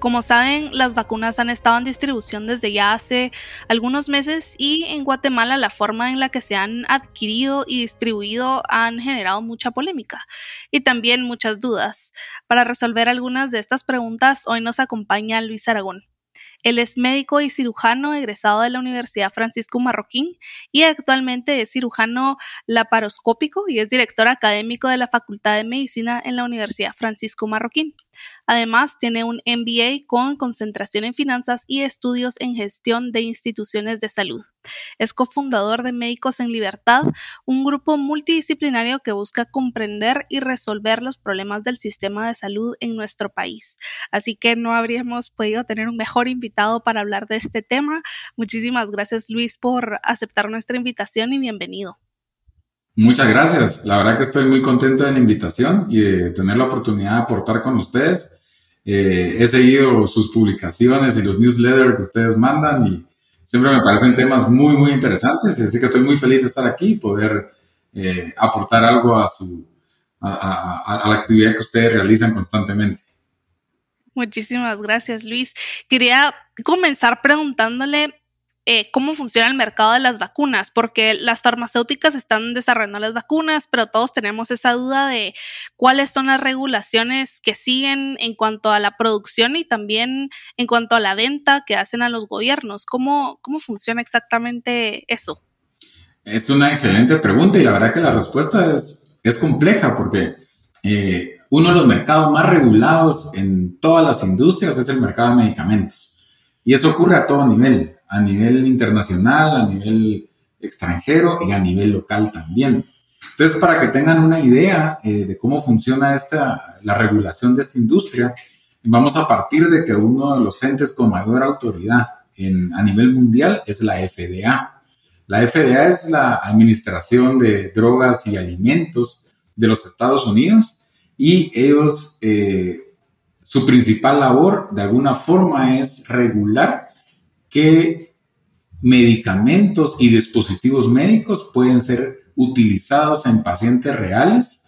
Como saben, las vacunas han estado en distribución desde ya hace algunos meses y en Guatemala la forma en la que se han adquirido y distribuido han generado mucha polémica y también muchas dudas. Para resolver algunas de estas preguntas, hoy nos acompaña Luis Aragón. Él es médico y cirujano egresado de la Universidad Francisco Marroquín y actualmente es cirujano laparoscópico y es director académico de la Facultad de Medicina en la Universidad Francisco Marroquín. Además, tiene un MBA con concentración en finanzas y estudios en gestión de instituciones de salud. Es cofundador de Médicos en Libertad, un grupo multidisciplinario que busca comprender y resolver los problemas del sistema de salud en nuestro país. Así que no habríamos podido tener un mejor invitado para hablar de este tema. Muchísimas gracias Luis por aceptar nuestra invitación y bienvenido. Muchas gracias. La verdad que estoy muy contento de la invitación y de tener la oportunidad de aportar con ustedes. Eh, he seguido sus publicaciones y los newsletters que ustedes mandan y siempre me parecen temas muy, muy interesantes. Así que estoy muy feliz de estar aquí y poder eh, aportar algo a, su, a la actividad que ustedes realizan constantemente. Muchísimas gracias, Luis. Quería comenzar preguntándole eh, cómo funciona el mercado de las vacunas, porque las farmacéuticas están desarrollando las vacunas, pero todos tenemos esa duda de cuáles son las regulaciones que siguen en cuanto a la producción y también en cuanto a la venta que hacen a los gobiernos. ¿Cómo, cómo funciona exactamente eso? Es una excelente pregunta y la verdad que la respuesta es, es compleja porque eh, uno de los mercados más regulados en todas las industrias es el mercado de medicamentos. Y eso ocurre a todo nivel a nivel internacional, a nivel extranjero y a nivel local también. Entonces, para que tengan una idea eh, de cómo funciona esta, la regulación de esta industria, vamos a partir de que uno de los entes con mayor autoridad en, a nivel mundial es la FDA. La FDA es la Administración de Drogas y Alimentos de los Estados Unidos y ellos, eh, su principal labor de alguna forma es regular qué medicamentos y dispositivos médicos pueden ser utilizados en pacientes reales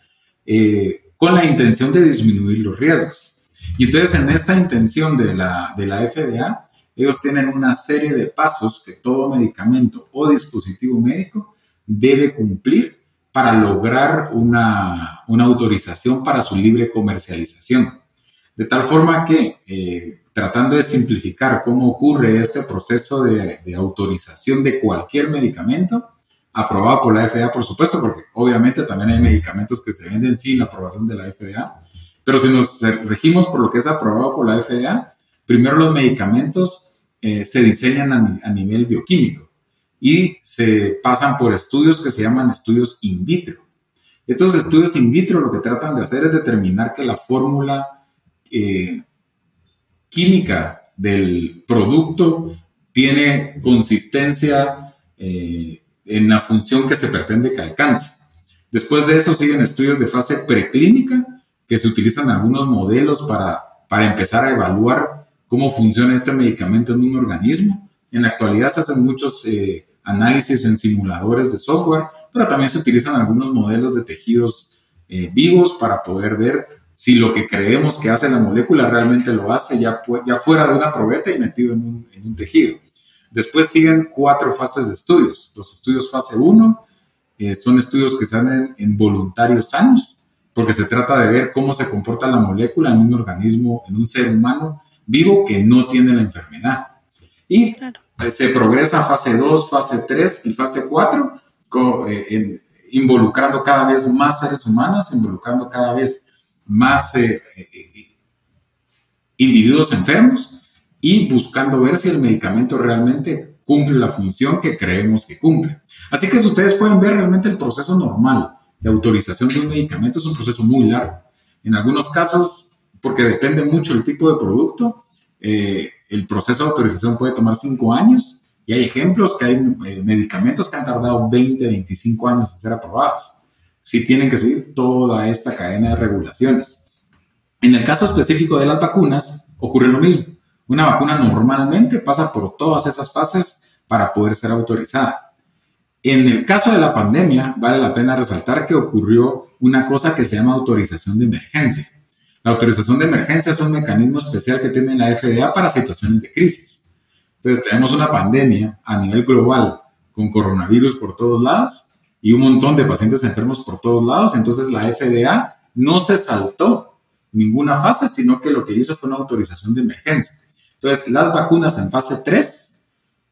eh, con la intención de disminuir los riesgos. Y entonces en esta intención de la, de la FDA, ellos tienen una serie de pasos que todo medicamento o dispositivo médico debe cumplir para lograr una, una autorización para su libre comercialización. De tal forma que eh, tratando de simplificar cómo ocurre este proceso de, autorización de cualquier medicamento, aprobado por la FDA, por supuesto, porque obviamente también hay medicamentos que se venden sin la aprobación de la FDA, pero si nos regimos por lo que es aprobado por la FDA, primero los medicamentos eh, se diseñan a, nivel bioquímico y se pasan por estudios que se llaman estudios in vitro. Estos estudios in vitro lo que tratan de hacer es determinar que la fórmula eh, química del producto tiene consistencia eh, en la función que se pretende que alcance. Después de eso siguen estudios de fase preclínica, que se utilizan algunos modelos para, para empezar a evaluar cómo funciona este medicamento en un organismo. En la actualidad se hacen muchos eh, análisis en simuladores de software, pero también se utilizan algunos modelos de tejidos eh, vivos para poder ver si lo que creemos que hace la molécula realmente lo hace ya, ya fuera de una probeta y metido en un, en un tejido. Después siguen cuatro fases de estudios. Los estudios fase 1 eh, son estudios que se hacen en voluntarios sanos, porque se trata de ver cómo se comporta la molécula en un organismo, en un ser humano vivo que no tiene la enfermedad. Y eh, se progresa a fase 2, fase 3 y fase 4, eh, involucrando cada vez más seres humanos, involucrando cada vez más eh, eh, individuos enfermos y buscando ver si el medicamento realmente cumple la función que creemos que cumple. Así que si ustedes pueden ver realmente el proceso normal de autorización de un medicamento es un proceso muy largo. En algunos casos, porque depende mucho del tipo de producto, eh, el proceso de autorización puede tomar cinco años Y hay ejemplos que hay eh, medicamentos que han tardado 20, 25 años en ser aprobados. Sí tienen que seguir toda esta cadena de regulaciones. En el caso específico de las vacunas, ocurre lo mismo. Una vacuna normalmente pasa por todas esas fases para poder ser autorizada. En el caso de la pandemia, vale la pena resaltar que ocurrió una cosa que se llama autorización de emergencia. La autorización de emergencia es un mecanismo especial que tiene la FDA para situaciones de crisis. Entonces, tenemos una pandemia a nivel global con coronavirus por todos lados y un montón de pacientes enfermos por todos lados. Entonces, la FDA no se saltó ninguna fase, sino que lo que hizo fue una autorización de emergencia. Entonces, las vacunas en fase 3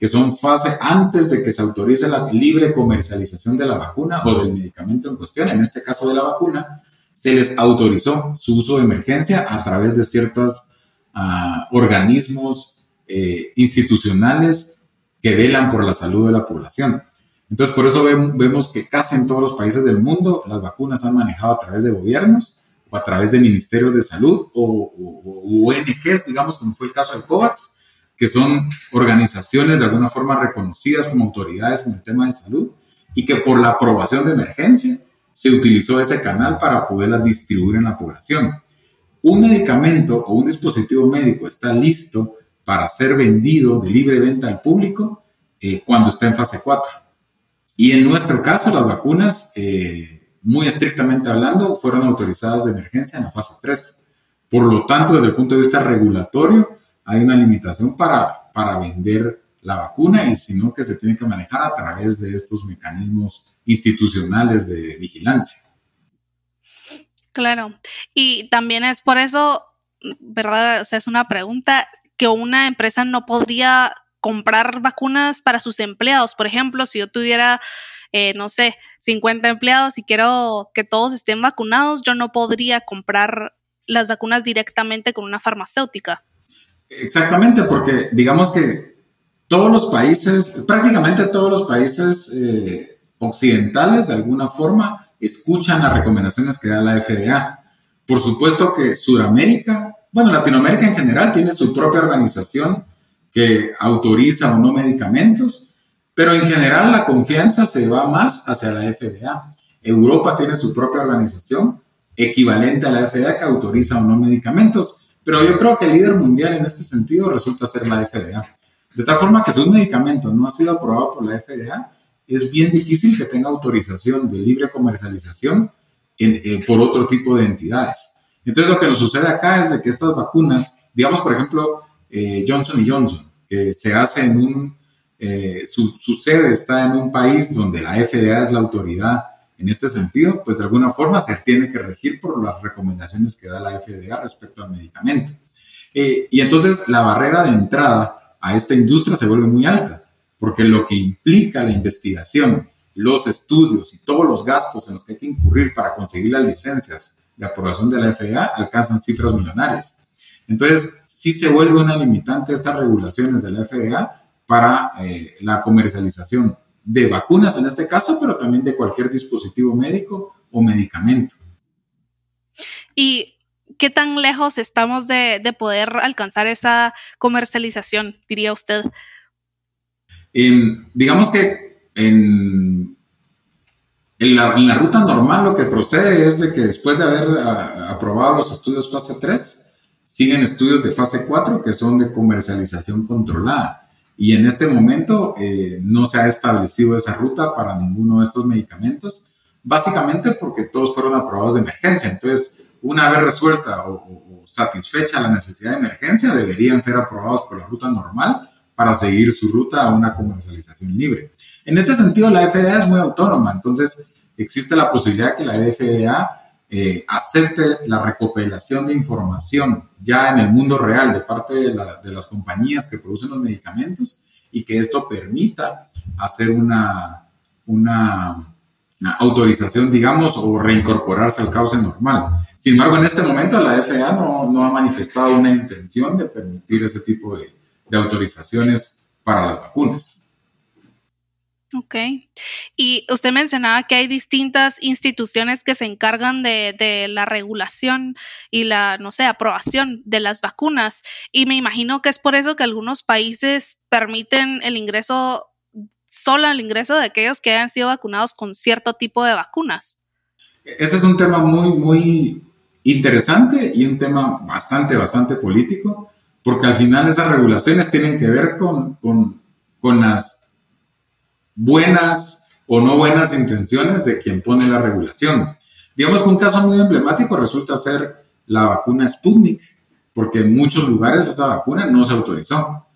que son fase antes de que se autorice la libre comercialización de la vacuna o del medicamento en cuestión, en este caso de la vacuna, se les autorizó su uso de emergencia a través de ciertos ah, organismos eh, institucionales que velan por la salud de la población. Entonces, por eso vemos que casi en todos los países del mundo las vacunas han manejado a través de gobiernos o a través de ministerios de salud o, o ONGs, digamos, como fue el caso de COVAX, que son organizaciones de alguna forma reconocidas como autoridades en el tema de salud y que por la aprobación de emergencia se utilizó ese canal para poderlas distribuir en la población. Un medicamento o un dispositivo médico está listo para ser vendido de libre venta al público eh, cuando está en fase 4. Y en nuestro caso, las vacunas, eh, muy estrictamente hablando, fueron autorizadas de emergencia en la fase 3. Por lo tanto, desde el punto de vista regulatorio, hay una limitación para, para vender la vacuna y sino que se tiene que manejar a través de estos mecanismos institucionales de vigilancia. Claro, y también es por eso, ¿verdad? O sea, es una pregunta que una empresa no podría comprar vacunas para sus empleados. Por ejemplo, si yo tuviera, eh, no sé, 50 empleados y quiero que todos estén vacunados, yo no podría comprar las vacunas directamente con una farmacéutica. Exactamente, porque digamos que todos los países, prácticamente todos los países eh, occidentales, de alguna forma, escuchan las recomendaciones que da la FDA. Por supuesto que Sudamérica, bueno, Latinoamérica en general tiene su propia organización que autoriza o no medicamentos, pero en general la confianza se va más hacia la FDA. Europa tiene su propia organización equivalente a la FDA que autoriza o no medicamentos. Pero yo creo que el líder mundial en este sentido resulta ser la FDA. De tal forma que si un medicamento no ha sido aprobado por la FDA, es bien difícil que tenga autorización de libre comercialización eh, por otro tipo de entidades. Entonces lo que nos sucede acá es de que estas vacunas, digamos por ejemplo eh, Johnson Johnson, que se hace en un, eh, su, sede está en un país donde la FDA es la autoridad en este sentido, pues de alguna forma se tiene que regir por las recomendaciones que da la FDA respecto al medicamento. Eh, y entonces la barrera de entrada a esta industria se vuelve muy alta, porque lo que implica la investigación, los estudios y todos los gastos en los que hay que incurrir para conseguir las licencias de aprobación de la FDA alcanzan cifras millonarias. Entonces, sí se vuelve una limitante estas regulaciones de la FDA para eh, la comercialización de vacunas en este caso, pero también de cualquier dispositivo médico o medicamento. ¿Y qué tan lejos estamos de, poder alcanzar esa comercialización, diría usted? digamos que en, en, la, ruta normal lo que procede es de que después de haber ah, aprobado los estudios fase 3, siguen estudios de fase 4 que son de comercialización controlada. Y en este momento eh, no se ha establecido esa ruta para ninguno de estos medicamentos, básicamente porque todos fueron aprobados de emergencia. Entonces, una vez resuelta o, satisfecha la necesidad de emergencia, deberían ser aprobados por la ruta normal para seguir su ruta a una comercialización libre. En este sentido, la FDA es muy autónoma, entonces existe la posibilidad que la FDA eh, acepte la recopilación de información ya en el mundo real de parte de, las compañías que producen los medicamentos y que esto permita hacer una, una, autorización, digamos, o reincorporarse al cauce normal. Sin embargo, en este momento la FDA no, no ha manifestado una intención de permitir ese tipo de, de autorizaciones para las vacunas. Ok. Y usted mencionaba que hay distintas instituciones que se encargan de, de, la regulación y la, no sé, aprobación de las vacunas. Y me imagino que es por eso que algunos países permiten el ingreso, solo el ingreso de aquellos que hayan sido vacunados con cierto tipo de vacunas. Ese es un tema muy, muy interesante y un tema bastante, bastante político, porque al final esas regulaciones tienen que ver con, con, con las buenas o no buenas intenciones de quien pone la regulación. Digamos que un caso muy emblemático resulta ser la vacuna Sputnik, porque en muchos lugares esa vacuna no se autorizó,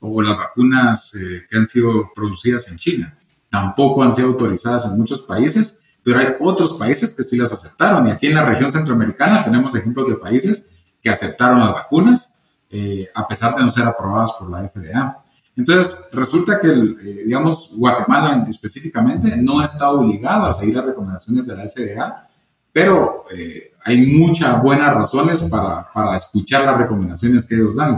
o las vacunas eh, que han sido producidas en China tampoco han sido autorizadas en muchos países, pero hay otros países que sí las aceptaron. Y aquí en la región centroamericana tenemos ejemplos de países que aceptaron las vacunas eh, a pesar de no ser aprobadas por la FDA. Entonces, resulta que, eh, digamos, Guatemala específicamente no está obligado a seguir las recomendaciones de la FDA, pero eh, hay muchas buenas razones para, para, escuchar las recomendaciones que ellos dan.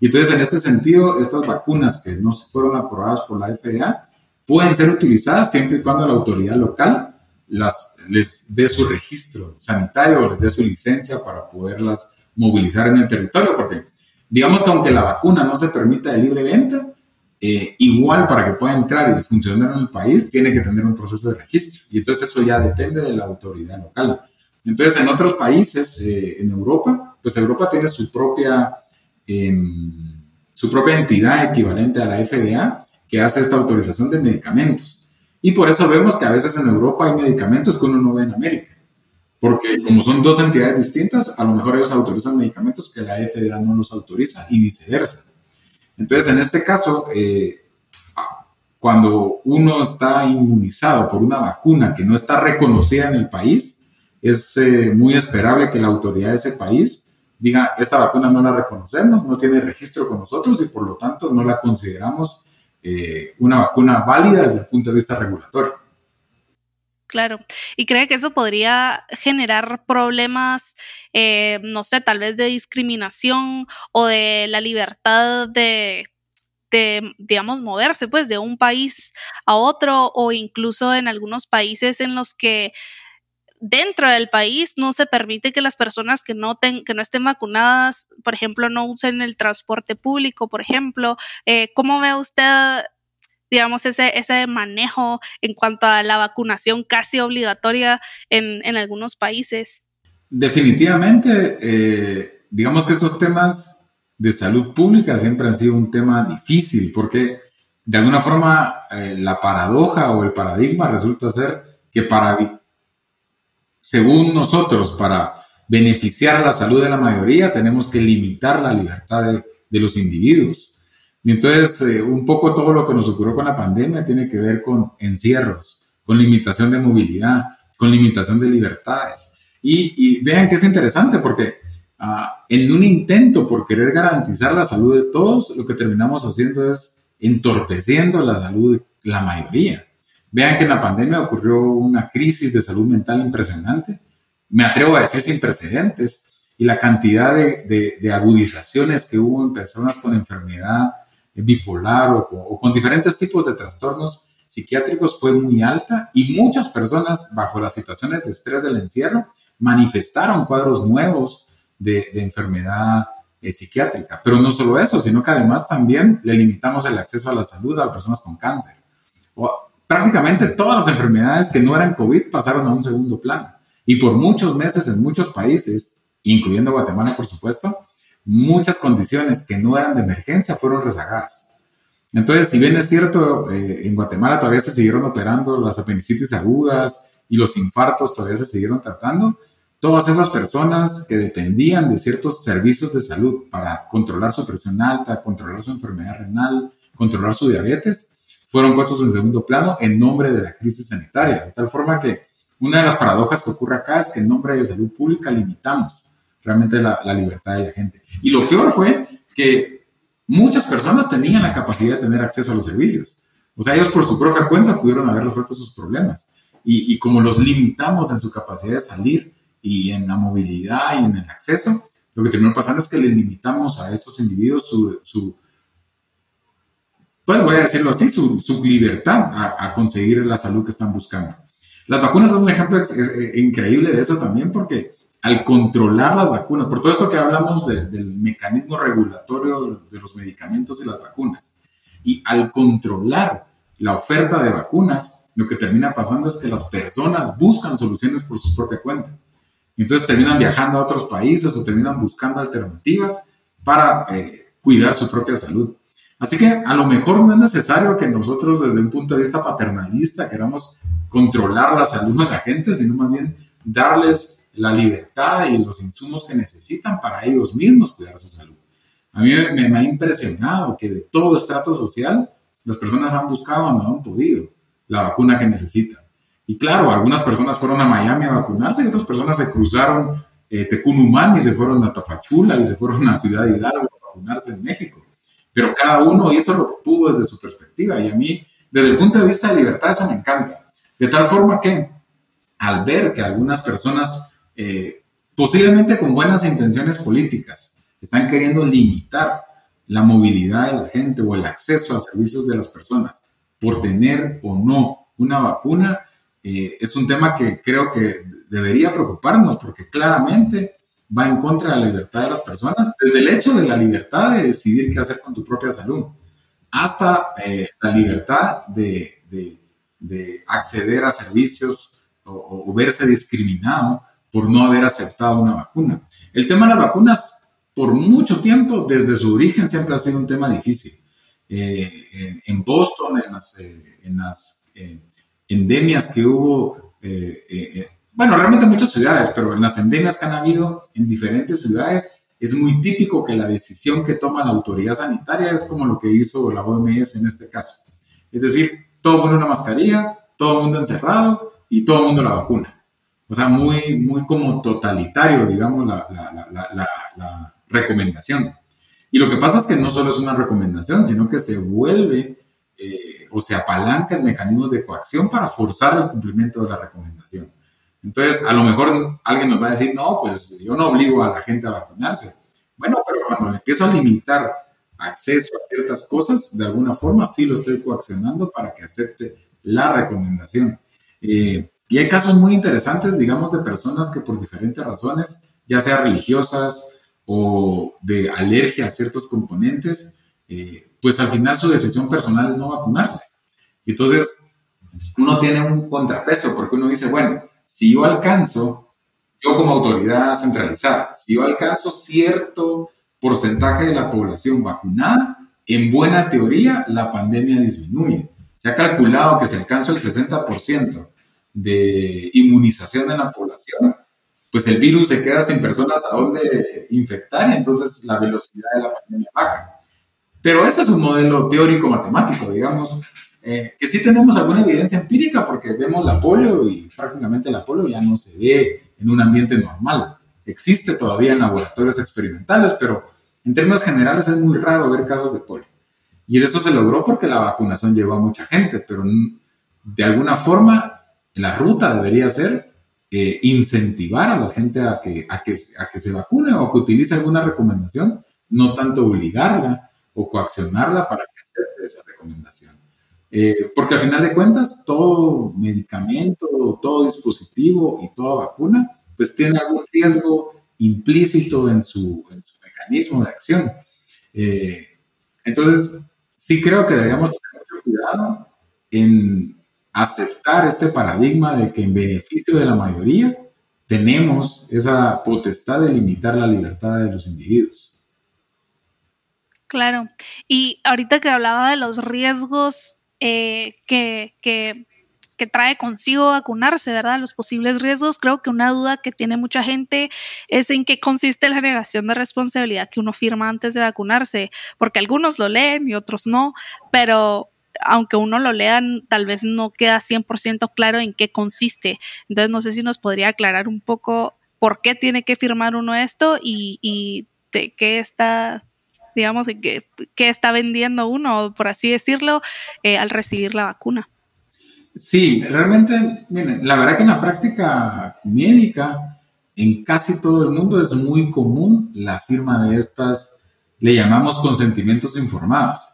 Y entonces, en este sentido, estas vacunas que no fueron aprobadas por la FDA pueden ser utilizadas siempre y cuando la autoridad local las, les dé su registro sanitario o les dé su licencia para poderlas movilizar en el territorio, porque Digamos que aunque la vacuna no se permita de libre venta, eh, igual para que pueda entrar y funcionar en el país, tiene que tener un proceso de registro. Y entonces eso ya depende de la autoridad local. Entonces, en otros países, eh, en Europa, pues Europa tiene su propia, em, su propia entidad equivalente a la FDA que hace esta autorización de medicamentos. Y por eso vemos que a veces en Europa hay medicamentos que uno no ve en América. Porque como son dos entidades distintas, a lo mejor ellos autorizan medicamentos que la FDA no los autoriza y viceversa. Entonces, en este caso, eh, cuando uno está inmunizado por una vacuna que no está reconocida en el país, es eh, muy esperable que la autoridad de ese país diga, esta vacuna no la reconocemos, no tiene registro con nosotros y por lo tanto no la consideramos eh, una vacuna válida desde el punto de vista regulatorio. Claro, y cree que eso podría generar problemas, eh, no sé, tal vez de discriminación o de la libertad de, digamos, moverse, pues, de un país a otro o incluso en algunos países en los que dentro del país no se permite que las personas que no, ten, que no estén vacunadas, por ejemplo, no usen el transporte público, por ejemplo. Eh, ¿Cómo ve usted digamos, ese, ese manejo en cuanto a la vacunación casi obligatoria en, en algunos países. Definitivamente, eh, digamos que estos temas de salud pública siempre han sido un tema difícil porque de alguna forma eh, la paradoja o el paradigma resulta ser que para, según nosotros, para beneficiar la salud de la mayoría tenemos que limitar la libertad de, de los individuos. Y entonces, eh, un poco todo lo que nos ocurrió con la pandemia tiene que ver con encierros, con limitación de movilidad, con limitación de libertades. Y, vean que es interesante porque ah, en un intento por querer garantizar la salud de todos, lo que terminamos haciendo es entorpeciendo la salud de la mayoría. Vean que en la pandemia ocurrió una crisis de salud mental impresionante, me atrevo a decir sin precedentes, y la cantidad de, de agudizaciones que hubo en personas con enfermedad bipolar o, con diferentes tipos de trastornos psiquiátricos fue muy alta y muchas personas bajo las situaciones de estrés del encierro manifestaron cuadros nuevos de, enfermedad eh, psiquiátrica. Pero no solo eso, sino que además también le limitamos el acceso a la salud a personas con cáncer. O, prácticamente todas las enfermedades que no eran COVID pasaron a un segundo plano. Y por muchos meses en muchos países, incluyendo Guatemala, por supuesto, muchas condiciones que no eran de emergencia fueron rezagadas. Entonces, si bien es cierto, eh, en Guatemala todavía se siguieron operando las apendicitis agudas y los infartos todavía se siguieron tratando, todas esas personas que dependían de ciertos servicios de salud para controlar su presión alta, controlar su enfermedad renal, controlar su diabetes, fueron puestos en segundo plano en nombre de la crisis sanitaria. De tal forma que una de las paradojas que ocurre acá es que en nombre de salud pública limitamos realmente la, libertad de la gente. Y lo peor fue que muchas personas tenían la capacidad de tener acceso a los servicios. O sea, ellos por su propia cuenta pudieron haber resuelto sus problemas. Y, como los limitamos en su capacidad de salir y en la movilidad y en el acceso, lo que terminó pasando es que le limitamos a estos individuos su, pues voy a decirlo así, su, su libertad a, conseguir la salud que están buscando. Las vacunas son un ejemplo increíble de eso también porque al controlar las vacunas, por todo esto que hablamos del mecanismo regulatorio de los medicamentos y las vacunas, y al controlar la oferta de vacunas, lo que termina pasando es que las personas buscan soluciones por su propia cuenta. Entonces terminan viajando a otros países o terminan buscando alternativas para eh, cuidar su propia salud. Así que a lo mejor no es necesario que nosotros desde un punto de vista paternalista queramos controlar la salud de la gente, sino más bien darles la libertad y los insumos que necesitan para ellos mismos cuidar su salud. A mí me, ha impresionado que de todo estrato social las personas han buscado, no han podido, la vacuna que necesitan. Y claro, algunas personas fueron a Miami a vacunarse y otras personas se cruzaron eh, Tecunumán y se fueron a Tapachula y se fueron a Ciudad Hidalgo a vacunarse en México. Pero cada uno hizo lo que pudo desde su perspectiva y a mí, desde el punto de vista de libertad, eso me encanta. De tal forma que al ver que algunas personas, eh, posiblemente con buenas intenciones políticas, están queriendo limitar la movilidad de la gente o el acceso a servicios de las personas por tener o no una vacuna, eh, es un tema que creo que debería preocuparnos porque claramente va en contra de la libertad de las personas, desde el hecho de la libertad de decidir qué hacer con tu propia salud, hasta eh, la libertad de, acceder a servicios o, verse discriminado por no haber aceptado una vacuna. El tema de las vacunas, por mucho tiempo, desde su origen, siempre ha sido un tema difícil. Eh, en Boston, en las, en las endemias que hubo bueno, realmente en muchas ciudades, pero en las endemias que han habido en diferentes ciudades, es muy típico que la decisión que toma la autoridad sanitaria es como lo que hizo la OMS en este caso. Es decir, todo el mundo una mascarilla, todo el mundo encerrado y todo el mundo la vacuna. O sea, muy, muy como totalitario, digamos, la, la, recomendación. Y lo que pasa es que no solo es una recomendación, sino que se vuelve eh, o se apalanca en mecanismos de coacción para forzar el cumplimiento de la recomendación. Entonces, a lo mejor alguien nos va a decir, no, pues yo no obligo a la gente a vacunarse. Bueno, pero cuando le empiezo a limitar acceso a ciertas cosas, de alguna forma sí lo estoy coaccionando para que acepte la recomendación. Eh, y hay casos muy interesantes, digamos, de personas que por diferentes razones, ya sea religiosas o de alergia a ciertos componentes, eh, pues al final su decisión personal es no vacunarse. Entonces, uno tiene un contrapeso porque uno dice, bueno, si yo alcanzo, yo como autoridad centralizada, si yo alcanzo cierto porcentaje de la población vacunada, en buena teoría la pandemia disminuye. Se ha calculado que si alcanzo el 60% de inmunización en la población, pues el virus se queda sin personas a donde infectar y entonces la velocidad de la pandemia baja. Pero ese es un modelo teórico matemático, digamos, eh, que sí tenemos alguna evidencia empírica porque vemos la polio y prácticamente la polio ya no se ve en un ambiente normal. Existe todavía en laboratorios experimentales, pero en términos generales es muy raro ver casos de polio. Y eso se logró porque la vacunación llegó a mucha gente, pero de alguna forma la ruta debería ser eh, incentivar a la gente a que, a, que, a que se vacune o que utilice alguna recomendación, no tanto obligarla o coaccionarla para que acepte esa recomendación. Eh, porque al final de cuentas, todo medicamento, todo dispositivo y toda vacuna, pues tiene algún riesgo implícito en su, mecanismo de acción. Eh, entonces, sí creo que deberíamos tener mucho cuidado en aceptar este paradigma de que en beneficio de la mayoría tenemos esa potestad de limitar la libertad de los individuos. Claro. Y ahorita que hablaba de los riesgos eh, que, que, trae consigo vacunarse, ¿verdad? Los posibles riesgos. Creo que una duda que tiene mucha gente es en qué consiste la negación de responsabilidad que uno firma antes de vacunarse, porque algunos lo leen y otros no, pero aunque uno lo lean, tal vez no queda 100% claro en qué consiste. Entonces, no sé si nos podría aclarar un poco por qué tiene que firmar uno esto y, de qué está digamos, que está vendiendo uno, por así decirlo, eh, al recibir la vacuna. Sí, realmente, miren, la verdad que en la práctica médica, en casi todo el mundo es muy común la firma de estas, le llamamos consentimientos informados,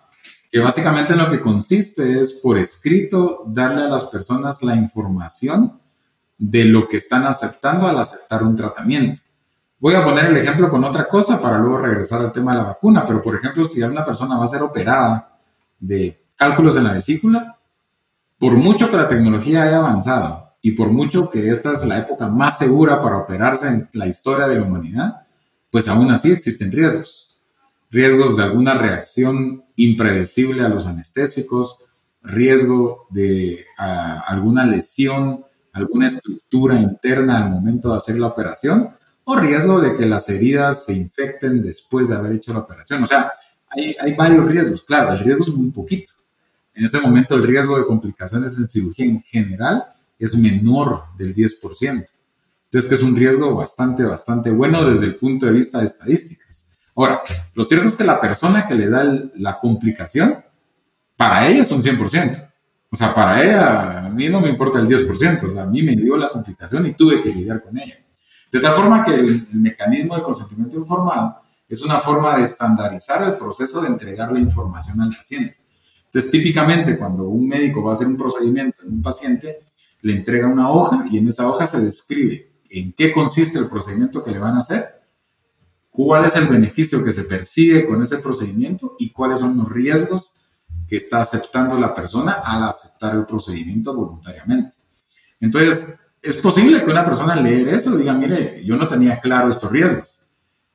que básicamente en lo que consiste es por escrito darle a las personas la información de lo que están aceptando al aceptar un tratamiento. Voy a poner el ejemplo con otra cosa para luego regresar al tema de la vacuna, pero por ejemplo, si una persona va a ser operada de cálculos en la vesícula, por mucho que la tecnología haya avanzado y por mucho que esta es la época más segura para operarse en la historia de la humanidad, pues aún así existen riesgos. Riesgos de alguna reacción impredecible a los anestésicos, riesgo de alguna lesión, alguna estructura interna al momento de hacer la operación, o riesgo de que las heridas se infecten después de haber hecho la operación. O sea, hay, hay varios riesgos. Claro, el riesgo es muy poquito en este momento el riesgo de complicaciones en cirugía en general es menor del 10%. Entonces, es un riesgo bastante, bastante bueno desde el punto de vista de estadísticas. Ahora, lo cierto es que la persona que le da la complicación, para ella es un 100%. O sea, para ella, a mí no me importa el 10%, o sea, a mí me dio la complicación y tuve que lidiar con ella. De tal forma que el mecanismo de consentimiento informado es una forma de estandarizar el proceso de entregar la información al paciente. Entonces, típicamente cuando un médico va a hacer un procedimiento en un paciente, le entrega una hoja y en esa hoja se describe en qué consiste el procedimiento que le van a hacer, cuál es el beneficio que se persigue con ese procedimiento y cuáles son los riesgos que está aceptando la persona al aceptar el procedimiento voluntariamente. Entonces, es posible que una persona leer eso diga, mire, yo no tenía claro estos riesgos.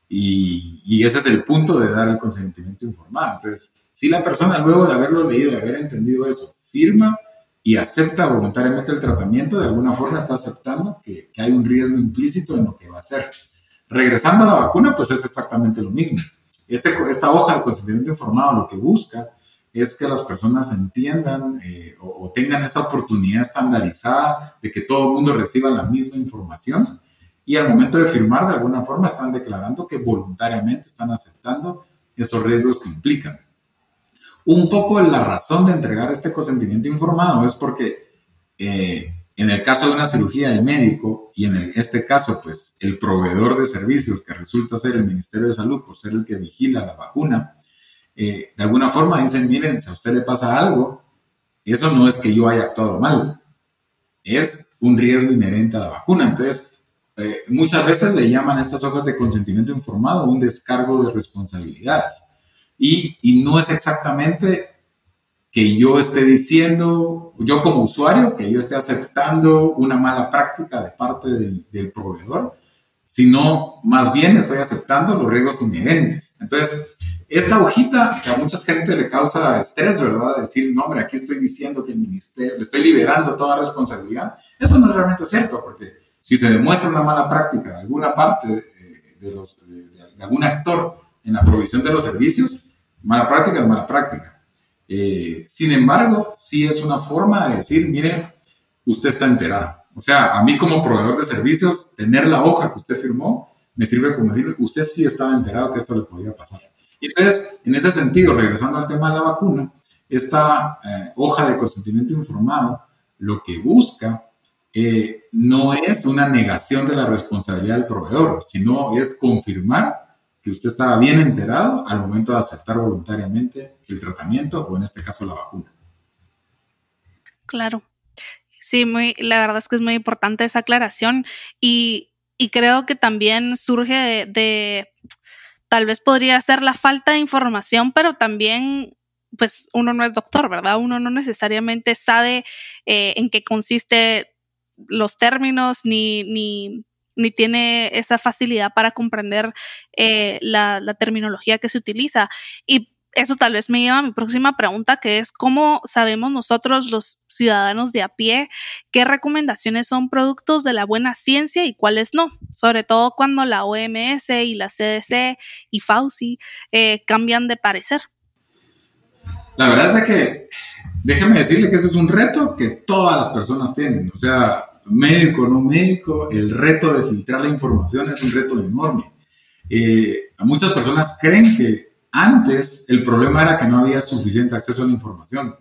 Y, y ese es el punto de dar el consentimiento informado. Entonces, si la persona luego de haberlo leído, de haber entendido eso, firma y acepta voluntariamente el tratamiento, de alguna forma está aceptando que, hay un riesgo implícito en lo que va a hacer. Regresando a la vacuna, pues es exactamente lo mismo. Este, esta hoja de consentimiento informado lo que busca es que las personas entiendan eh, o, tengan esa oportunidad estandarizada de que todo el mundo reciba la misma información y al momento de firmar de alguna forma están declarando que voluntariamente están aceptando estos riesgos que implican. Un poco la razón de entregar este consentimiento informado es porque eh, en el caso de una cirugía, el médico y en este caso, pues el proveedor de servicios que resulta ser el Ministerio de Salud por ser el que vigila la vacuna, eh, de alguna forma dicen, miren, si a usted le pasa algo, eso no es que yo haya actuado mal, es un riesgo inherente a la vacuna. Entonces, eh, muchas veces le llaman a estas hojas de consentimiento informado un descargo de responsabilidades. Y, no es exactamente que yo esté diciendo, yo como usuario, que yo esté aceptando una mala práctica de parte del, proveedor, sino más bien estoy aceptando los riesgos inherentes. Entonces, esta hojita que a mucha gente le causa estrés, ¿verdad? Decir, no, hombre, aquí estoy diciendo que el ministerio, le estoy liberando toda responsabilidad. Eso no es realmente cierto, porque si se demuestra una mala práctica de alguna parte eh, de algún actor en la provisión de los servicios, Mala práctica es mala práctica. Eh, sin embargo, sí es una forma de decir, mire, usted está enterado. O sea, a mí como proveedor de servicios, tener la hoja que usted firmó me sirve como decir, usted sí estaba enterado que esto le podía pasar. Y entonces, en ese sentido, regresando al tema de la vacuna, esta eh, hoja de consentimiento informado lo que busca eh, no es una negación de la responsabilidad del proveedor, sino es confirmar que usted estaba bien enterado al momento de aceptar voluntariamente el tratamiento o en este caso la vacuna. Claro. Sí, muy, la verdad es que es muy importante esa aclaración y, creo que también surge de, tal vez podría ser la falta de información, pero también pues uno no es doctor, ¿verdad? Uno no necesariamente sabe eh, en qué consiste los términos ni, ni ni tiene esa facilidad para comprender eh, la, terminología que se utiliza. Y eso tal vez me lleva a mi próxima pregunta, que es cómo sabemos nosotros, los ciudadanos de a pie, qué recomendaciones son productos de la buena ciencia y cuáles no, sobre todo cuando la OMS y la CDC y Fauci eh, cambian de parecer. La verdad es que déjeme decirle que ese es un reto que todas las personas tienen. O sea, médico, no médico, el reto de filtrar la información es un reto enorme. Eh, muchas personas creen que antes el problema era que no había suficiente acceso a la información.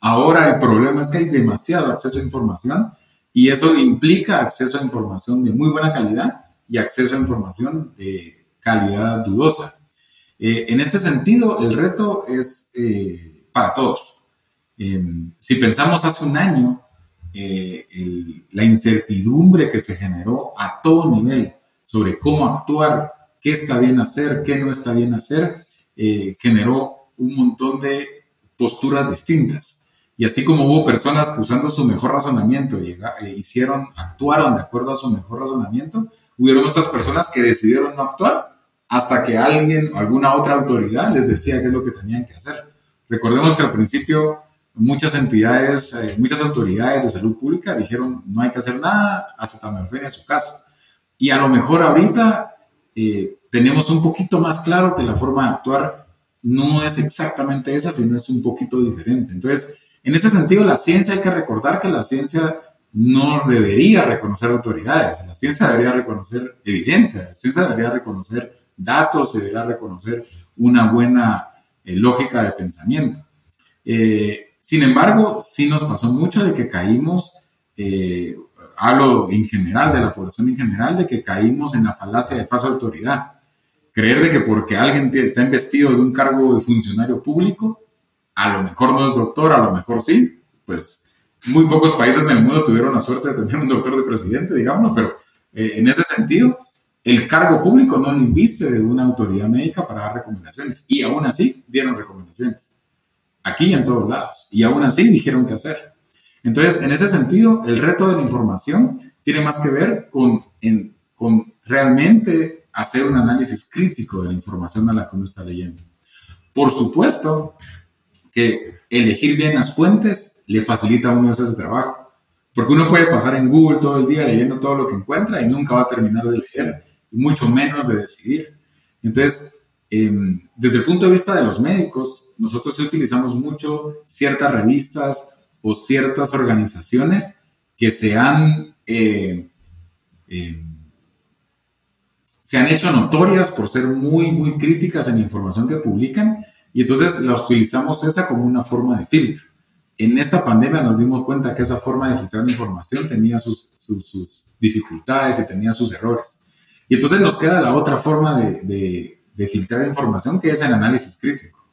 Ahora el problema es que hay demasiado acceso a información y eso implica acceso a información de muy buena calidad y acceso a información de calidad dudosa. Eh, en este sentido, el reto es eh, para todos. Em, si pensamos hace un año, eh, la incertidumbre que se generó a todo nivel sobre cómo actuar, qué está bien hacer, qué no está bien hacer, eh, generó un montón de posturas distintas. Y así como hubo personas que usando su mejor razonamiento eh, hicieron, actuaron de acuerdo a su mejor razonamiento, hubieron otras personas que decidieron no actuar hasta que alguien alguna otra autoridad les decía qué es lo que tenían que hacer. Recordemos que al principio muchas entidades, eh, muchas autoridades de salud pública dijeron no hay que hacer nada, acetaminofén a su casa. Y a lo mejor ahorita eh, tenemos un poquito más claro que la forma de actuar no es exactamente esa, sino es un poquito diferente. Entonces, en ese sentido, la ciencia hay que recordar que la ciencia no debería reconocer autoridades, la ciencia debería reconocer evidencia, la ciencia debería reconocer datos, debería reconocer una buena eh, lógica de pensamiento. Sin embargo, sí nos pasó mucho de que caímos, eh, hablo en general, de la población en general, de que caímos en la falacia de falsa autoridad. Creer de que porque alguien está investido de un cargo de funcionario público, a lo mejor no es doctor, a lo mejor sí, pues muy pocos países en el mundo tuvieron la suerte de tener un doctor de presidente, digamos, pero eh, en ese sentido, el cargo público no lo inviste de una autoridad médica para dar recomendaciones. Y aún así dieron recomendaciones. Aquí y en todos lados. Y aún así dijeron qué hacer. Entonces, en ese sentido, el reto de la información tiene más que ver con, realmente hacer un análisis crítico de la información a la que uno está leyendo. Por supuesto que elegir bien las fuentes le facilita a uno ese trabajo. Porque uno puede pasar en Google todo el día leyendo todo lo que encuentra y nunca va a terminar de leer, mucho menos de decidir. Entonces, desde el punto de vista de los médicos, nosotros utilizamos mucho ciertas revistas o ciertas organizaciones que se han, eh, em, se han hecho notorias por ser muy, muy críticas en la información que publican y entonces la utilizamos esa como una forma de filtro. En esta pandemia nos dimos cuenta que esa forma de filtrar información tenía sus, sus, dificultades y tenía sus errores. Y entonces nos queda la otra forma de, de, filtrar información, que es el análisis crítico.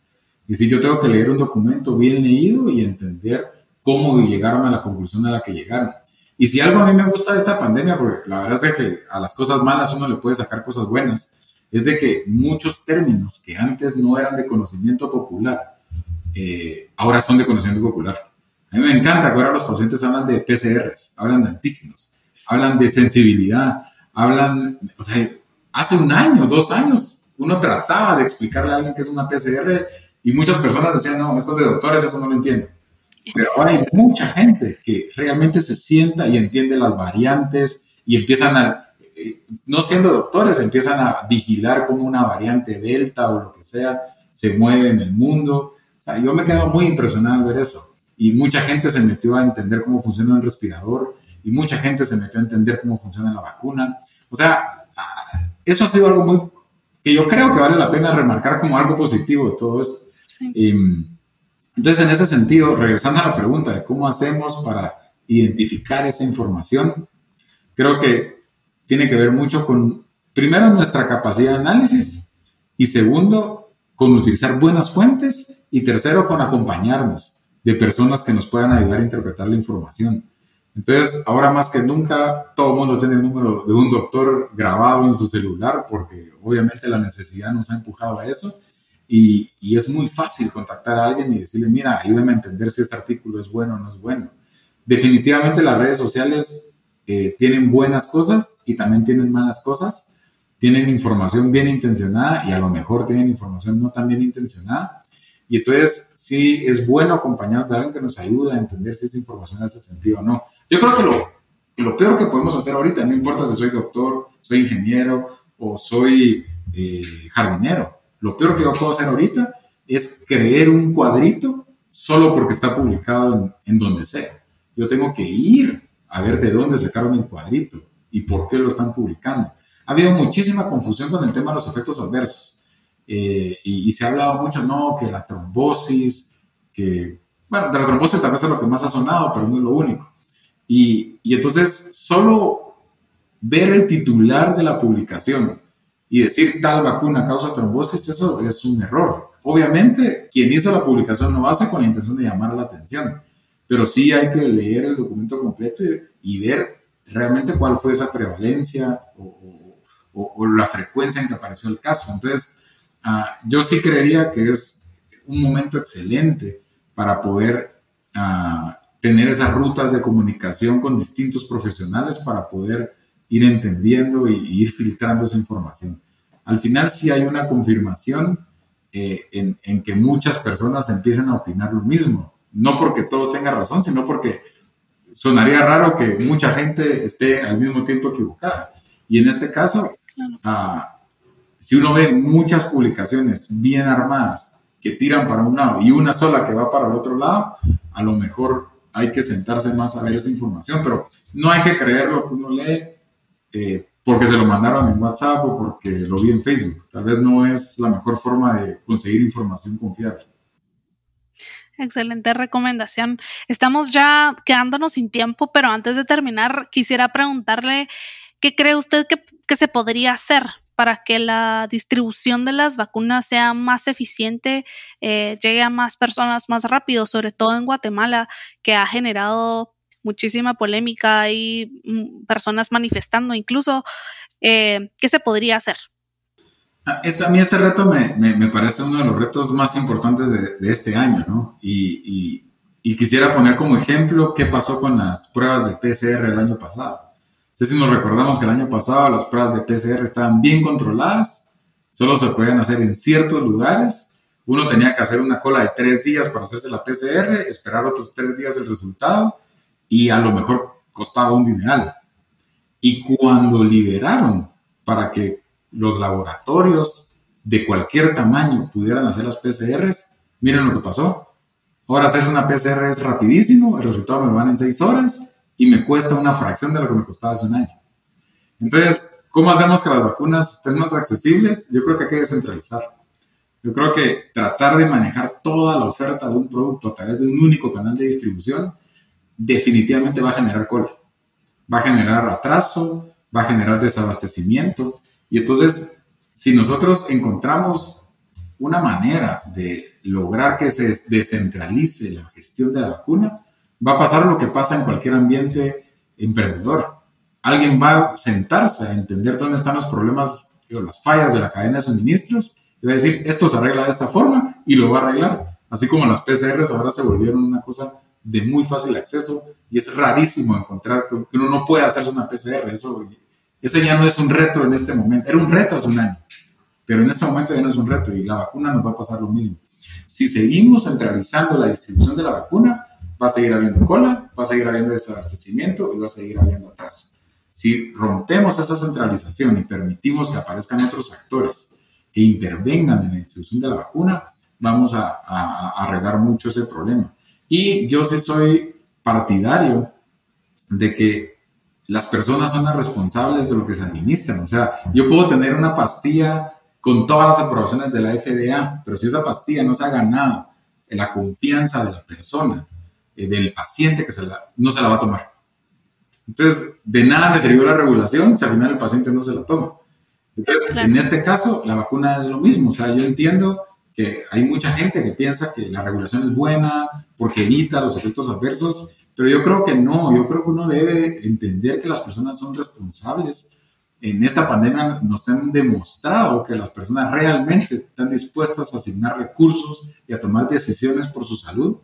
Y si yo tengo que leer un documento bien leído y entender cómo llegaron a la conclusión a la que llegaron. Y si algo a mí me gusta de esta pandemia, porque la verdad es que a las cosas malas uno le puede sacar cosas buenas, es de que muchos términos que antes no eran de conocimiento popular, eh, ahora son de conocimiento popular. A mí me encanta que ahora los pacientes hablan de PCRs, hablan de antígenos, hablan de sensibilidad, hablan, o sea, hace un año, dos años, uno trataba de explicarle a alguien que es una PCR y muchas personas decían, no, esto de doctores, eso no lo entiendo. Pero ahora hay mucha gente que realmente se sienta y entiende las variantes y empiezan a, no siendo doctores, empiezan a vigilar cómo una variante delta o lo que sea se mueve en el mundo. O sea, yo me quedo muy impresionado al ver eso. Y mucha gente se metió a entender cómo funciona el respirador y mucha gente se metió a entender cómo funciona la vacuna. O sea, eso ha sido algo muy que yo creo que vale la pena remarcar como algo positivo de todo esto. Em, entonces, en ese sentido, regresando a la pregunta de cómo hacemos para identificar esa información, creo que tiene que ver mucho con, primero, nuestra capacidad de análisis y segundo, con utilizar buenas fuentes y tercero, con acompañarnos de personas que nos puedan ayudar a interpretar la información. Entonces, ahora más que nunca, todo el mundo tiene el número de un doctor grabado en su celular porque obviamente la necesidad nos ha empujado a eso. Y, es muy fácil contactar a alguien y decirle, mira, ayúdame a entender si este artículo es bueno o no es bueno. Definitivamente las redes sociales tienen buenas cosas y también tienen malas cosas. Tienen información bien intencionada y a lo mejor tienen información no tan bien intencionada. Y entonces sí es bueno acompañar a alguien que nos ayude a entender si esa información hace sentido o no. Yo creo que lo, que lo peor que podemos hacer ahorita, no importa si soy doctor, soy ingeniero o soy eh, jardinero, lo peor que yo puedo hacer ahorita es creer un cuadrito solo porque está publicado en, en donde sea. Yo tengo que ir a ver de dónde sacaron el cuadrito y por qué lo están publicando. Ha habido muchísima confusión con el tema de los efectos adversos. Eh, y, se ha hablado mucho, no, que la trombosis, que, bueno, de la trombosis tal vez es lo que más ha sonado, pero no es lo único. Y, y entonces, solo ver el titular de la publicación y decir tal vacuna causa trombosis, eso es un error. Obviamente, quien hizo la publicación no hace con la intención de llamar la atención, pero sí hay que leer el documento completo y, ver realmente cuál fue esa prevalencia o, la frecuencia en que apareció el caso. Entonces, ah, yo sí creería que es un momento excelente para poder ah, tener esas rutas de comunicación con distintos profesionales para poder ir entendiendo y, ir filtrando esa información. Al final sí hay una confirmación eh, en, en, que muchas personas empiecen a opinar lo mismo no porque todos tengan razón, sino porque sonaría raro que mucha gente esté al mismo tiempo equivocada. Y en este caso, ah, si uno ve muchas publicaciones bien armadas que tiran para un lado y una sola que va para el otro lado, a lo mejor hay que sentarse más a ver esa información, pero no hay que creer lo que uno lee eh, porque se lo mandaron en WhatsApp o porque lo vi en Facebook. Tal vez no es la mejor forma de conseguir información confiable. Excelente recomendación. Estamos ya quedándonos sin tiempo, pero antes de terminar, quisiera preguntarle qué cree usted que, se podría hacer para que la distribución de las vacunas sea más eficiente, eh, llegue a más personas más rápido, sobre todo en Guatemala, que ha generado muchísima polémica y mm, personas manifestando incluso. Eh, ¿Qué se podría hacer? Ah, a mí este reto me, me, parece uno de los retos más importantes de, de este año, ¿no? Y, y, y, quisiera poner como ejemplo qué pasó con las pruebas de PCR el año pasado. Sé si nos recordamos que el año pasado las pruebas de PCR estaban bien controladas, solo se podían hacer en ciertos lugares. Uno tenía que hacer una cola de tres días para hacerse la PCR, esperar otros tres días el resultado y a lo mejor costaba un dineral. Y cuando liberaron para que los laboratorios de cualquier tamaño pudieran hacer las PCRs, miren lo que pasó. Ahora hacer una PCR es rapidísimo, el resultado me lo dan en seis horas y me cuesta una fracción de lo que me costaba hace un año. Entonces, ¿cómo hacemos que las vacunas estén más accesibles? Yo creo que hay que descentralizar. Yo creo que tratar de manejar toda la oferta de un producto a través de un único canal de distribución definitivamente va a generar cola. Va a generar atraso, va a generar desabastecimiento y entonces, si nosotros encontramos una manera de lograr que se descentralice la gestión de la vacuna, va a pasar lo que pasa en cualquier ambiente emprendedor. Alguien va a sentarse a entender dónde están los problemas o las fallas de la cadena de suministros y va a decir, esto se arregla de esta forma y lo va a arreglar. Así como las PCRs ahora se volvieron una cosa de muy fácil acceso y es rarísimo encontrar que uno no puede hacer una PCR. Eso ese ya no es un reto en este momento. Era un reto hace un año, pero en este momento ya no es un reto y la vacuna nos va a pasar lo mismo. Si seguimos centralizando la distribución de la vacuna, va a seguir habiendo cola, va a seguir habiendo desabastecimiento y va a seguir habiendo atraso. Si rompemos esa centralización y permitimos que aparezcan otros actores que intervengan en la distribución de la vacuna, vamos a, a arreglar mucho ese problema. Y yo sí soy partidario de que las personas son las responsables de lo que se administran. O sea, yo puedo tener una pastilla con todas las aprobaciones de la FDA, pero si esa pastilla no se ha ganado en la confianza de la persona, eh, del paciente que se la, no se la va a tomar. Entonces, de nada me sirvió la regulación si al final el paciente no se la toma. Entonces, en este caso, la vacuna es lo mismo. O sea, yo entiendo que hay mucha gente que piensa que la regulación es buena porque evita los efectos adversos, pero yo creo que no, yo creo que uno debe entender que las personas son responsables. En esta pandemia nos han demostrado que las personas realmente están dispuestas a asignar recursos y a tomar decisiones por su salud.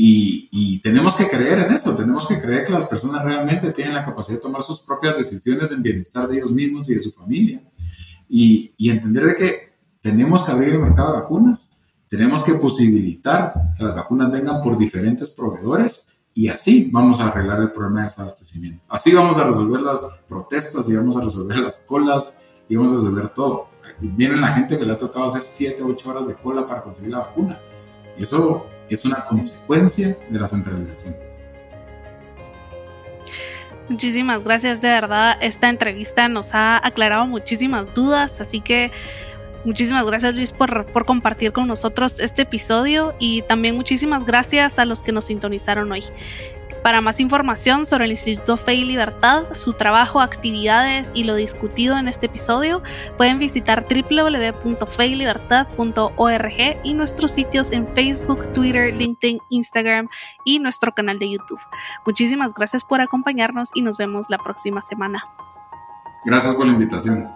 Y, tenemos que creer en eso, tenemos que creer que las personas realmente tienen la capacidad de tomar sus propias decisiones en bienestar de ellos mismos y de su familia. Y, y entender de que tenemos que abrir el mercado de vacunas, tenemos que posibilitar que las vacunas vengan por diferentes proveedores y así vamos a arreglar el problema de desabastecimiento. Así vamos a resolver las protestas y vamos a resolver las colas y vamos a resolver todo. Viene la gente que le ha tocado hacer 7, 8 horas de cola para conseguir la vacuna. Y eso es una consecuencia de la centralización. Muchísimas gracias, de verdad. Esta entrevista nos ha aclarado muchísimas dudas, así que Muchísimas gracias Luis por, por, compartir con nosotros este episodio y también muchísimas gracias a los que nos sintonizaron hoy. Para más información sobre el Instituto Fe y Libertad, su trabajo, actividades y lo discutido en este episodio, pueden visitar www.feylibertad.org y nuestros sitios en Facebook, Twitter, LinkedIn, Instagram y nuestro canal de YouTube. Muchísimas gracias por acompañarnos y nos vemos la próxima semana. Gracias por la invitación.